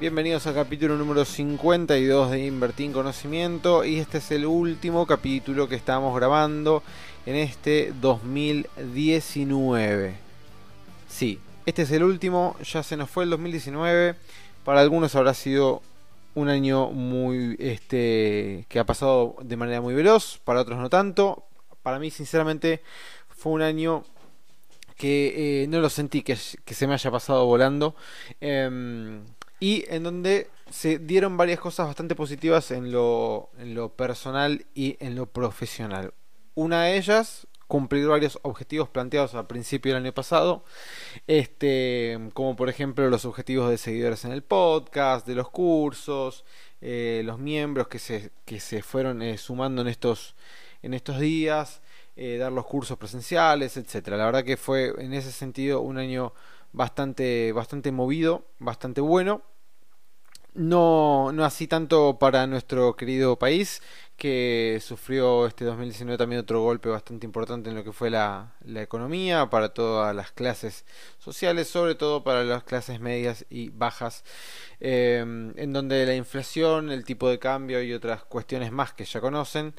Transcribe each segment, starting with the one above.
Bienvenidos al capítulo número 52 de Invertir en Conocimiento y este es el último capítulo que estamos grabando en este 2019. Sí, este es el último, ya se nos fue el 2019, para algunos habrá sido un año muy este que ha pasado de manera muy veloz, para otros no tanto. Para mí sinceramente fue un año que eh, no lo sentí que, se me haya pasado volando. Em, y en donde se dieron varias cosas bastante positivas en lo, en lo personal y en lo profesional. Una de ellas, cumplir varios objetivos planteados al principio del año pasado, este, como por ejemplo los objetivos de seguidores en el podcast, de los cursos, eh, los miembros que se, que se fueron eh, sumando en estos, en estos días, eh, dar los cursos presenciales, etcétera. La verdad que fue en ese sentido un año bastante, bastante movido, bastante bueno. No, no así tanto para nuestro querido país, que sufrió este 2019 también otro golpe bastante importante en lo que fue la, la economía, para todas las clases sociales, sobre todo para las clases medias y bajas, eh, en donde la inflación, el tipo de cambio y otras cuestiones más que ya conocen,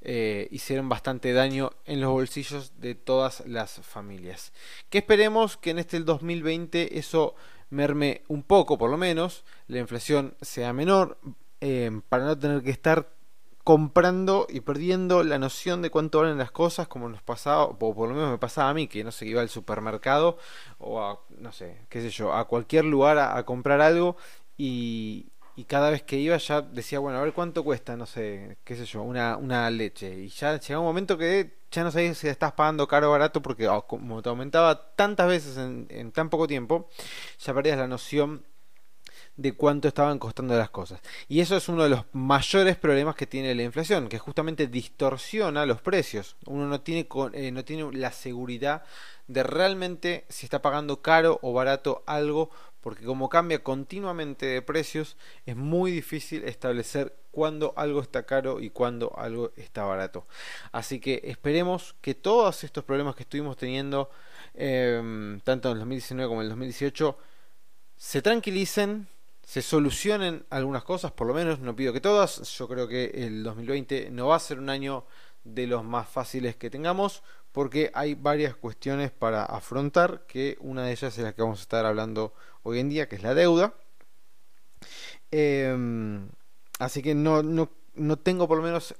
eh, hicieron bastante daño en los bolsillos de todas las familias. Que esperemos que en este 2020 eso merme un poco, por lo menos, la inflación sea menor, eh, para no tener que estar comprando y perdiendo la noción de cuánto valen las cosas, como nos pasaba, o por lo menos me pasaba a mí, que no sé, iba al supermercado o a, no sé, qué sé yo, a cualquier lugar a comprar algo y, y cada vez que iba ya decía, bueno, a ver cuánto cuesta, no sé, qué sé yo, una, una leche. Y ya llegaba un momento que ya no sabías si estás pagando caro o barato porque oh, como te aumentaba tantas veces en, en tan poco tiempo, ya perdías la noción de cuánto estaban costando las cosas. Y eso es uno de los mayores problemas que tiene la inflación, que justamente distorsiona los precios. Uno no tiene, eh, no tiene la seguridad de realmente si está pagando caro o barato algo porque como cambia continuamente de precios, es muy difícil establecer cuándo algo está caro y cuándo algo está barato. Así que esperemos que todos estos problemas que estuvimos teniendo, em, tanto en el 2019 como en el 2018, se tranquilicen, se solucionen algunas cosas, por lo menos no pido que todas. Yo creo que el 2020 no va a ser un año de los más fáciles que tengamos porque hay varias cuestiones para afrontar que una de ellas es la que vamos a estar hablando hoy en día que es la deuda em, así que no, no, no tengo por lo menos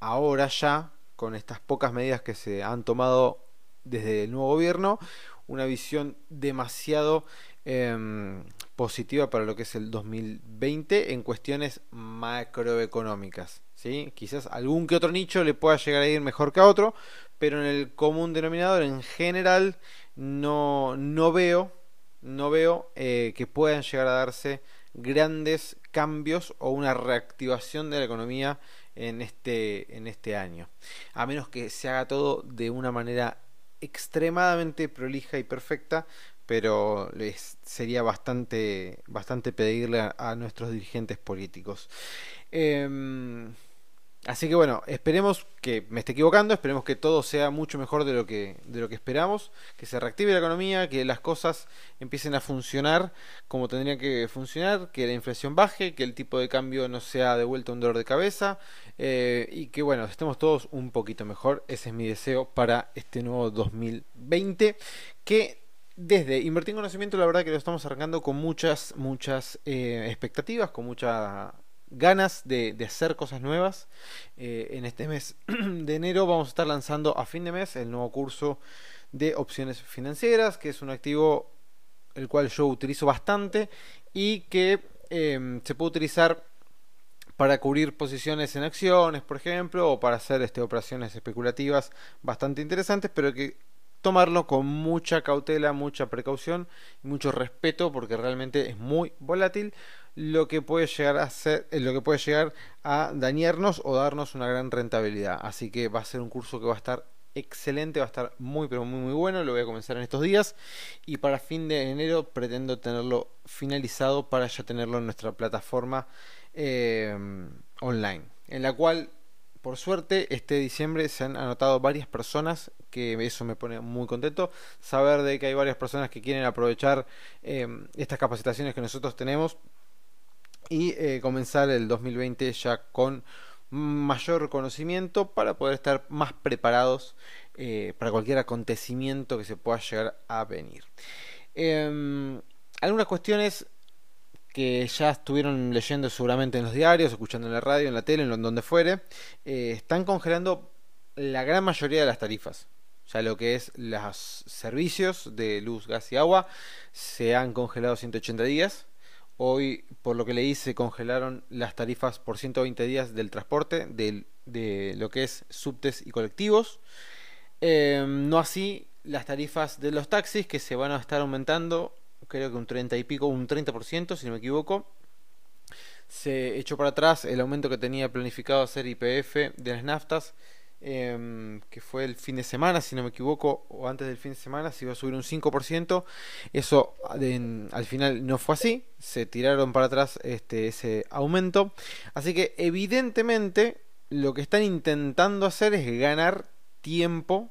ahora ya con estas pocas medidas que se han tomado desde el nuevo gobierno una visión demasiado em, positiva para lo que es el 2020 en cuestiones macroeconómicas. ¿sí? Quizás algún que otro nicho le pueda llegar a ir mejor que a otro, pero en el común denominador en general no, no veo, no veo eh, que puedan llegar a darse grandes cambios o una reactivación de la economía en este, en este año. A menos que se haga todo de una manera extremadamente prolija y perfecta, pero les sería bastante, bastante pedirle a, nuestros dirigentes políticos. Em, así que bueno, esperemos que me esté equivocando, esperemos que todo sea mucho mejor de lo que, de lo que esperamos, que se reactive la economía, que las cosas empiecen a funcionar como tendrían que funcionar, que la inflación baje, que el tipo de cambio no sea de vuelta un dolor de cabeza eh, y que bueno, estemos todos un poquito mejor. Ese es mi deseo para este nuevo 2020 que desde Invertir en Conocimiento, la verdad que lo estamos arrancando con muchas, muchas eh, expectativas, con muchas ganas de, hacer cosas nuevas. Eh, en este mes de enero vamos a estar lanzando a fin de mes el nuevo curso de opciones financieras, que es un activo el cual yo utilizo bastante y que em, se puede utilizar para cubrir posiciones en acciones, por ejemplo, o para hacer este, operaciones especulativas bastante interesantes, pero que tomarlo con mucha cautela, mucha precaución y mucho respeto porque realmente es muy volátil. Lo que puede llegar a ser, eh, lo que puede llegar a dañarnos o darnos una gran rentabilidad. Así que va a ser un curso que va a estar excelente, va a estar muy pero muy muy bueno, lo voy a comenzar en estos días. Y para fin de enero pretendo tenerlo finalizado para ya tenerlo en nuestra plataforma eh, online, en la cual por suerte este diciembre se han anotado varias personas que eso me pone muy contento. Saber de que hay varias personas que quieren aprovechar eh, estas capacitaciones que nosotros tenemos y eh, comenzar el 2020 ya con mayor conocimiento para poder estar más preparados eh, para cualquier acontecimiento que se pueda llegar a venir. Em, algunas cuestiones que ya estuvieron leyendo seguramente en los diarios, escuchando en la radio, en la tele, en donde fuere, eh, están congelando la gran mayoría de las tarifas. Ya lo que es los servicios de luz, gas y agua se han congelado 180 días Hoy, por lo que leí, se congelaron las tarifas por 120 días del transporte, de lo que es subtes y colectivos. Em, no así las tarifas de los taxis, que se van a estar aumentando, creo que un 30 y pico, un 30%, si no me equivoco. Se echó para atrás el aumento que tenía planificado hacer IPF de las naftas Em, que fue el fin de semana, si no me equivoco, o antes del fin de semana, se iba a subir un 5%. Eso al final no fue así, se tiraron para atrás este, ese aumento. Así que evidentemente lo que están intentando hacer es ganar tiempo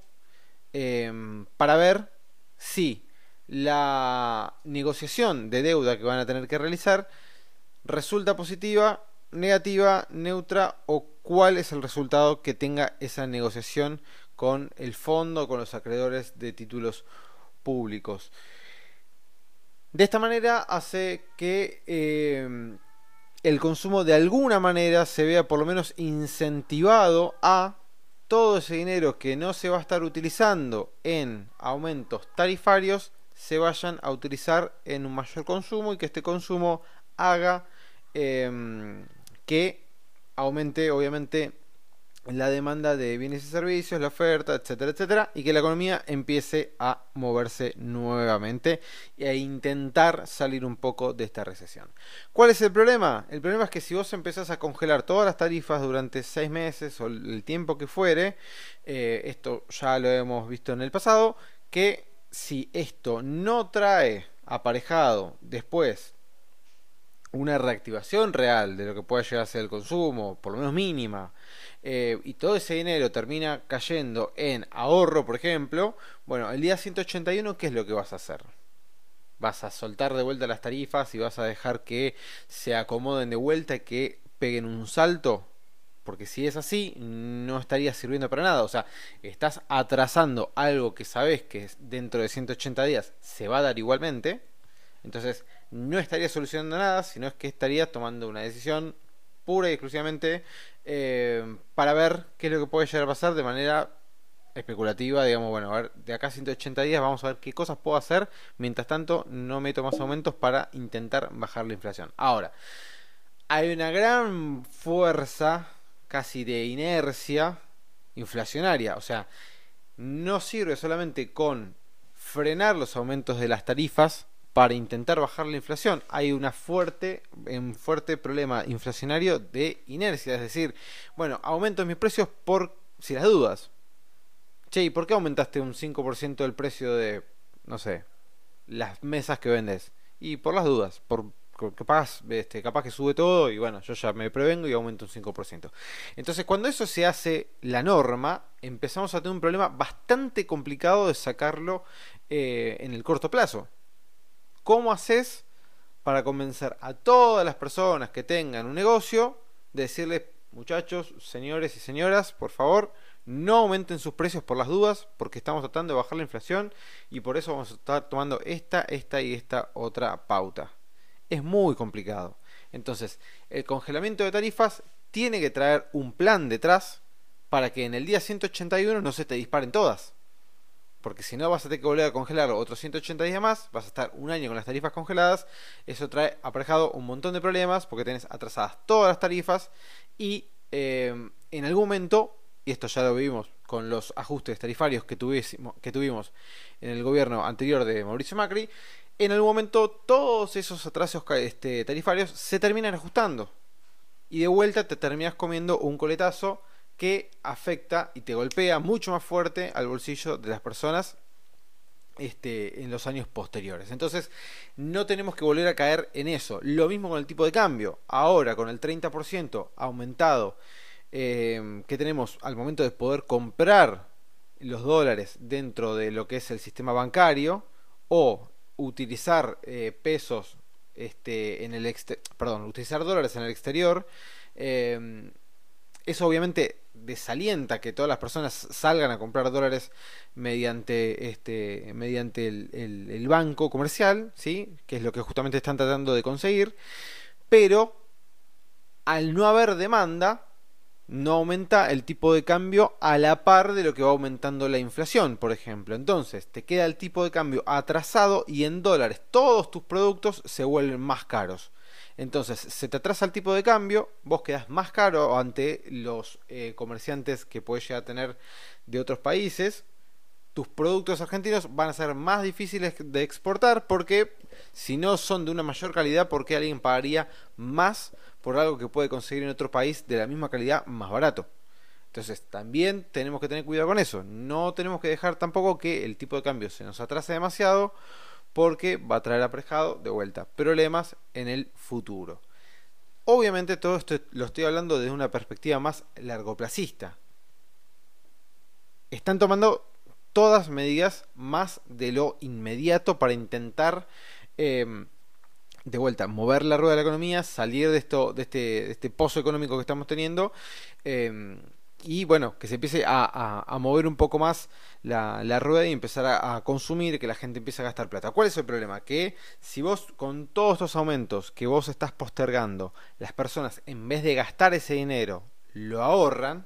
em, para ver si la negociación de deuda que van a tener que realizar resulta positiva, negativa, neutra o cuál es el resultado que tenga esa negociación con el fondo, con los acreedores de títulos públicos. De esta manera hace que eh, el consumo de alguna manera se vea por lo menos incentivado a todo ese dinero que no se va a estar utilizando en aumentos tarifarios se vayan a utilizar en un mayor consumo y que este consumo haga eh, que aumente obviamente la demanda de bienes y servicios, la oferta, etcétera, etcétera, y que la economía empiece a moverse nuevamente e intentar salir un poco de esta recesión. ¿Cuál es el problema? El problema es que si vos empezás a congelar todas las tarifas durante seis meses o el tiempo que fuere, eh, esto ya lo hemos visto en el pasado, que si esto no trae aparejado después una reactivación real de lo que pueda llegar a ser el consumo, por lo menos mínima, eh, y todo ese dinero termina cayendo en ahorro, por ejemplo, bueno, el día 181, ¿qué es lo que vas a hacer? ¿Vas a soltar de vuelta las tarifas y vas a dejar que se acomoden de vuelta y que peguen un salto? Porque si es así, no estaría sirviendo para nada. O sea, estás atrasando algo que sabes que dentro de 180 días se va a dar igualmente. Entonces, no estaría solucionando nada, sino es que estaría tomando una decisión pura y exclusivamente eh, para ver qué es lo que puede llegar a pasar de manera especulativa, digamos, bueno, a ver, de acá a 180 días vamos a ver qué cosas puedo hacer, mientras tanto no meto más aumentos para intentar bajar la inflación. Ahora, hay una gran fuerza, casi de inercia inflacionaria, o sea, no sirve solamente con frenar los aumentos de las tarifas, para intentar bajar la inflación. Hay fuerte, un fuerte problema inflacionario de inercia, es decir, bueno, aumento mis precios por si las dudas. Che, ¿y por qué aumentaste un 5% el precio de, no sé, las mesas que vendes? Y por las dudas, por capaz, este, capaz que sube todo y bueno, yo ya me prevengo y aumento un 5%. Entonces, cuando eso se hace la norma, empezamos a tener un problema bastante complicado de sacarlo eh, en el corto plazo. ¿Cómo haces para convencer a todas las personas que tengan un negocio de decirles, muchachos, señores y señoras, por favor, no aumenten sus precios por las dudas, porque estamos tratando de bajar la inflación y por eso vamos a estar tomando esta, esta y esta otra pauta? Es muy complicado. Entonces, el congelamiento de tarifas tiene que traer un plan detrás para que en el día 181 no se te disparen todas porque si no vas a tener que volver a congelar otros 180 días más, vas a estar un año con las tarifas congeladas, eso trae aparejado un montón de problemas porque tenés atrasadas todas las tarifas y eh, en algún momento, y esto ya lo vimos con los ajustes tarifarios que, que tuvimos en el gobierno anterior de Mauricio Macri, en algún momento todos esos atrasos este, tarifarios se terminan ajustando. Y de vuelta te terminas comiendo un coletazo que afecta y te golpea mucho más fuerte al bolsillo de las personas este, en los años posteriores. Entonces, no tenemos que volver a caer en eso. Lo mismo con el tipo de cambio. Ahora, con el 30% aumentado eh, que tenemos al momento de poder comprar los dólares dentro de lo que es el sistema bancario o utilizar eh, pesos este, en el perdón, utilizar dólares en el exterior, eh, eso obviamente desalienta que todas las personas salgan a comprar dólares mediante este mediante el, banco comercial, ¿sí? que es lo que justamente están tratando de conseguir, pero al no haber demanda, no aumenta el tipo de cambio a la par de lo que va aumentando la inflación, por ejemplo. Entonces, te queda el tipo de cambio atrasado y en dólares todos tus productos se vuelven más caros. Entonces, se te atrasa el tipo de cambio, vos quedas más caro ante los eh, comerciantes que puedes llegar a tener de otros países. Tus productos argentinos van a ser más difíciles de exportar porque si no son de una mayor calidad, ¿por qué alguien pagaría más por algo que puede conseguir en otro país de la misma calidad más barato? Entonces también tenemos que tener cuidado con eso. No tenemos que dejar tampoco que el tipo de cambio se nos atrase demasiado porque va a traer aparejado de vuelta problemas en el futuro. Obviamente todo esto lo estoy hablando desde una perspectiva más largoplacista. Están tomando todas medidas más de lo inmediato para intentar em, de vuelta mover la rueda de la economía, salir de esto, de este, este pozo económico que estamos teniendo. Em, y bueno, que se empiece a, mover un poco más la, rueda y empezar a, consumir, que la gente empiece a gastar plata. ¿Cuál es el problema? Que si vos con todos estos aumentos que vos estás postergando, las personas en vez de gastar ese dinero lo ahorran,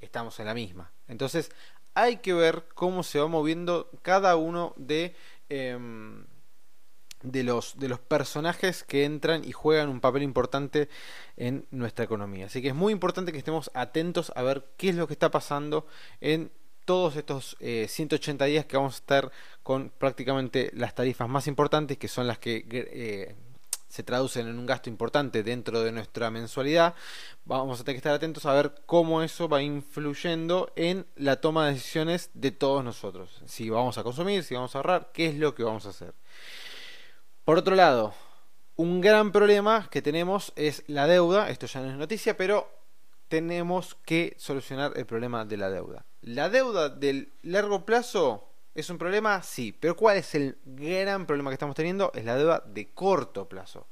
estamos en la misma. Entonces hay que ver cómo se va moviendo cada uno de... Em, de los, de los personajes que entran y juegan un papel importante en nuestra economía. Así que es muy importante que estemos atentos a ver qué es lo que está pasando en todos estos 180 eh, días que vamos a estar con prácticamente las tarifas más importantes, que son las que eh, se traducen en un gasto importante dentro de nuestra mensualidad. Vamos a tener que estar atentos a ver cómo eso va influyendo en la toma de decisiones de todos nosotros. Si vamos a consumir, si vamos a ahorrar, qué es lo que vamos a hacer. Por otro lado, un gran problema que tenemos es la deuda. Esto ya no es noticia, pero tenemos que solucionar el problema de la deuda. ¿La deuda del largo plazo es un problema? Sí, pero ¿cuál es el gran problema que estamos teniendo? Es la deuda de corto plazo.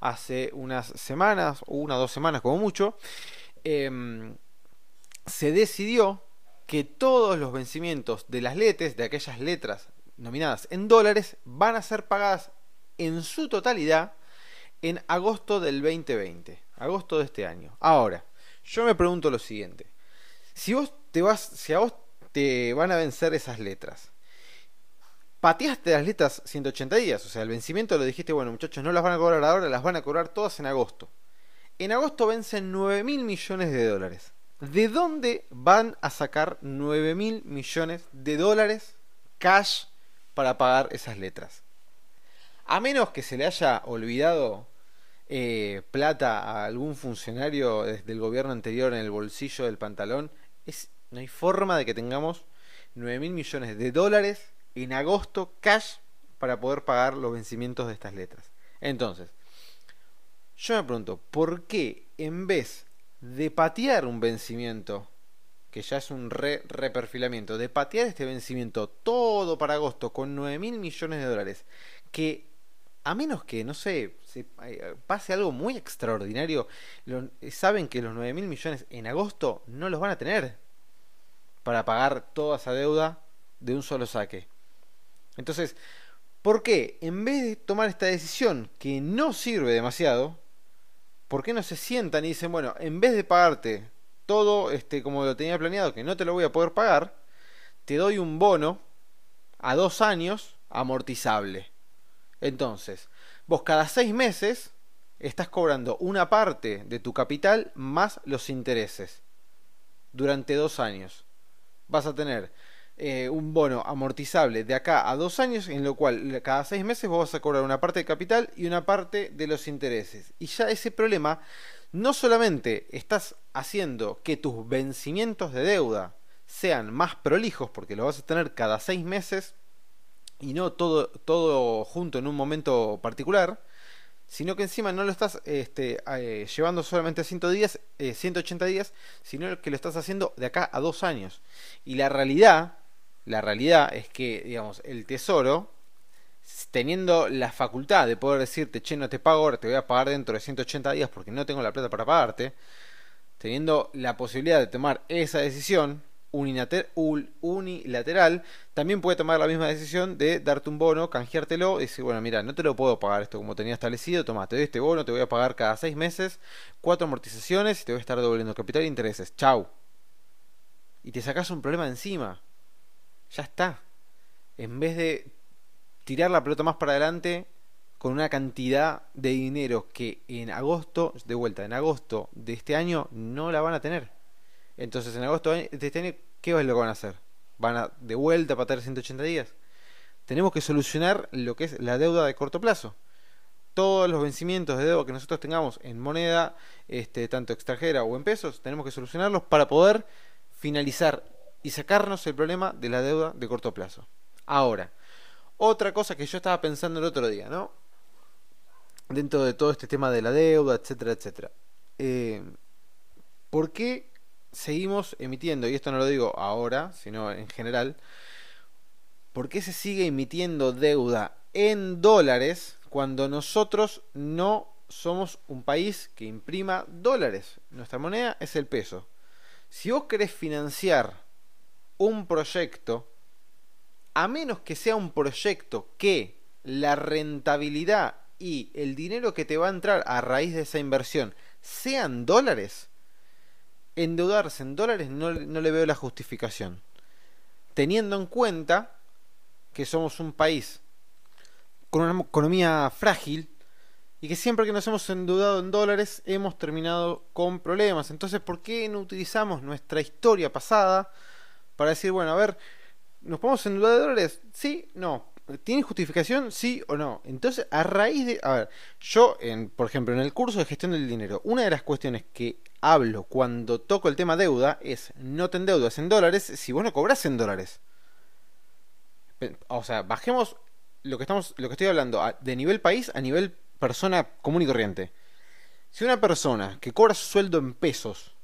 Hace unas semanas, una o dos semanas como mucho, em, se decidió que todos los vencimientos de las letes, de aquellas letras nominadas en dólares, van a ser pagadas en su totalidad en agosto del 2020, agosto de este año. Ahora, yo me pregunto lo siguiente. Si vos te vas, si a vos te van a vencer esas letras, pateaste las letras 180 días, o sea, el vencimiento lo dijiste, bueno, muchachos, no las van a cobrar ahora, las van a cobrar todas en agosto. En agosto vencen 9 mil millones de dólares. ¿De dónde van a sacar 9 mil millones de dólares cash para pagar esas letras? A menos que se le haya olvidado eh, plata a algún funcionario desde el gobierno anterior en el bolsillo del pantalón, no hay forma de que tengamos 9 mil millones de dólares en agosto cash para poder pagar los vencimientos de estas letras. Entonces, yo me pregunto, ¿por qué en vez de patear un vencimiento, que ya es un re reperfilamiento, de patear este vencimiento todo para agosto con 9 mil millones de dólares, que a menos que, no sé, eh, pase algo muy extraordinario, eh, saben que los 9 mil millones en agosto no los van a tener para pagar toda esa deuda de un solo saque. Entonces, ¿por qué en vez de tomar esta decisión que no sirve demasiado, ¿por qué no se sientan y dicen, bueno, en vez de pagarte todo este como lo tenía planeado, que no te lo voy a poder pagar, te doy un bono a dos años amortizable? Entonces, vos cada seis meses estás cobrando una parte de tu capital más los intereses durante dos años. Vas a tener eh, un bono amortizable de acá a dos años, en lo cual cada seis meses vos vas a cobrar una parte de capital y una parte de los intereses. Y ya ese problema no solamente estás haciendo que tus vencimientos de deuda sean más prolijos, porque lo vas a tener cada seis meses y no todo, todo junto en un momento particular, sino que encima no lo estás este, eh, llevando solamente a 180 eh, días, sino que lo estás haciendo de acá a dos años. Y la realidad, la realidad es que, digamos, el tesoro, teniendo la facultad de poder decirte, che, no te pago ahora, te voy a pagar dentro de 180 días porque no tengo la plata para pagarte, teniendo la posibilidad de tomar esa decisión, unilateral, también puede tomar la misma decisión de darte un bono, canjeártelo y decir, bueno, mira, no te lo puedo pagar esto como tenía establecido, toma, te doy este bono, te voy a pagar cada seis meses, cuatro amortizaciones y te voy a estar devolviendo capital e intereses. Chau. Y te sacas un problema encima. Ya está. En vez de tirar la pelota más para adelante con una cantidad de dinero que en agosto, de vuelta, en agosto de este año no la van a tener. Entonces, en agosto de este año, ¿qué es lo que van a hacer? ¿Van a de vuelta a patar 180 días? Tenemos que solucionar lo que es la deuda de corto plazo. Todos los vencimientos de deuda que nosotros tengamos en moneda, este, tanto extranjera o en pesos, tenemos que solucionarlos para poder finalizar y sacarnos el problema de la deuda de corto plazo. Ahora, otra cosa que yo estaba pensando el otro día, ¿no? Dentro de todo este tema de la deuda, etcétera, etcétera. Eh, ¿Por qué seguimos emitiendo, y esto no lo digo ahora, sino en general, ¿por qué se sigue emitiendo deuda en dólares cuando nosotros no somos un país que imprima dólares? Nuestra moneda es el peso. Si vos querés financiar un proyecto, a menos que sea un proyecto que la rentabilidad y el dinero que te va a entrar a raíz de esa inversión sean dólares, endeudarse en dólares no, le veo la justificación. Teniendo en cuenta que somos un país con una economía frágil y que siempre que nos hemos endeudado en dólares hemos terminado con problemas. Entonces, ¿por qué no utilizamos nuestra historia pasada para decir, bueno, a ver, ¿nos podemos endeudar de dólares? Sí, no. ¿Tiene justificación? Sí o no. Entonces, a raíz de... A ver, yo, en, por ejemplo, en el curso de gestión del dinero, una de las cuestiones que hablo cuando toco el tema deuda es no te endeudas en dólares si vos no cobras en dólares. O sea, bajemos lo que estamos lo que estoy hablando de nivel país a nivel persona común y corriente. Si una persona que cobra su sueldo en pesos,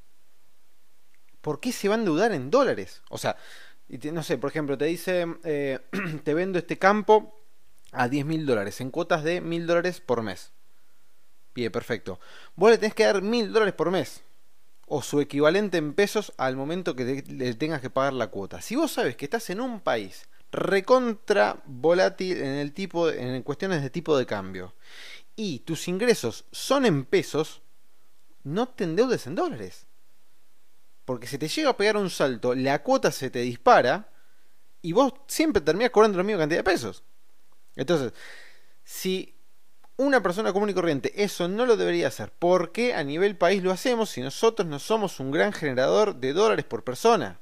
¿por qué se va a endeudar en dólares? O sea, no sé, por ejemplo, te dice, eh, te vendo este campo a 10 mil dólares, en cuotas de mil dólares por mes. Bien, perfecto. Vos le tenés que dar mil dólares por mes. O su equivalente en pesos al momento que le tengas que pagar la cuota. Si vos sabes que estás en un país recontra volátil en el tipo en cuestiones de tipo de cambio y tus ingresos son en pesos, no te endeudes en dólares. Porque si te llega a pegar un salto, la cuota se te dispara y vos siempre terminás cobrando la misma cantidad de pesos. Entonces, si una persona común y corriente eso no lo debería hacer. ¿Por qué a nivel país lo hacemos si nosotros no somos un gran generador de dólares por persona?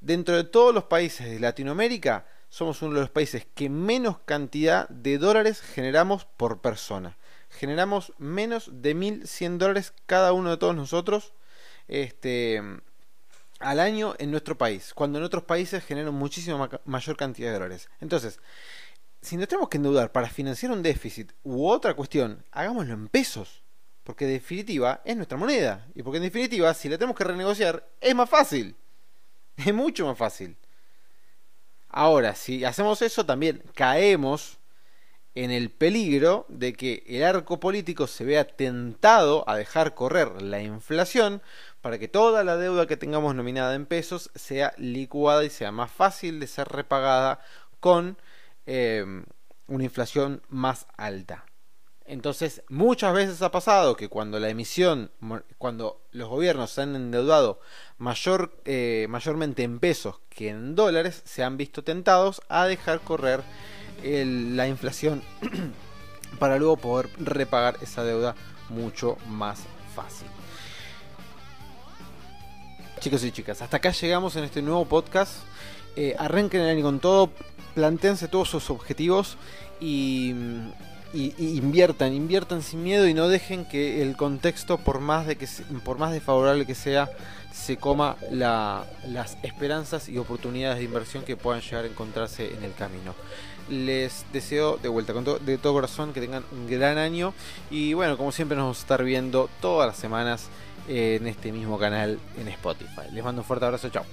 Dentro de todos los países de Latinoamérica, somos uno de los países que menos cantidad de dólares generamos por persona. Generamos menos de 1.100 dólares cada uno de todos nosotros este, al año en nuestro país, cuando en otros países generan muchísima mayor cantidad de dólares. Entonces, si nos tenemos que endeudar para financiar un déficit u otra cuestión, hagámoslo en pesos. Porque en definitiva es nuestra moneda. Y porque en definitiva, si la tenemos que renegociar, es más fácil. Es mucho más fácil. Ahora, si hacemos eso, también caemos en el peligro de que el arco político se vea tentado a dejar correr la inflación para que toda la deuda que tengamos nominada en pesos sea licuada y sea más fácil de ser repagada con Em, una inflación más alta. Entonces, muchas veces ha pasado que cuando la emisión, cuando los gobiernos se han endeudado mayor, eh, mayormente en pesos que en dólares, se han visto tentados a dejar correr la inflación para luego poder repagar esa deuda mucho más fácil. Chicos y chicas, hasta acá llegamos en este nuevo podcast. Eh, arranquen el año con todo, plantéense todos sus objetivos y, inviertan, inviertan sin miedo y no dejen que el contexto, por más de que por más desfavorable que sea, se coma la- las esperanzas y oportunidades de inversión que puedan llegar a encontrarse en el camino. Les deseo de vuelta de todo corazón que tengan un gran año y bueno, como siempre nos vamos a estar viendo todas las semanas en este mismo canal en Spotify. Les mando un fuerte abrazo, chao.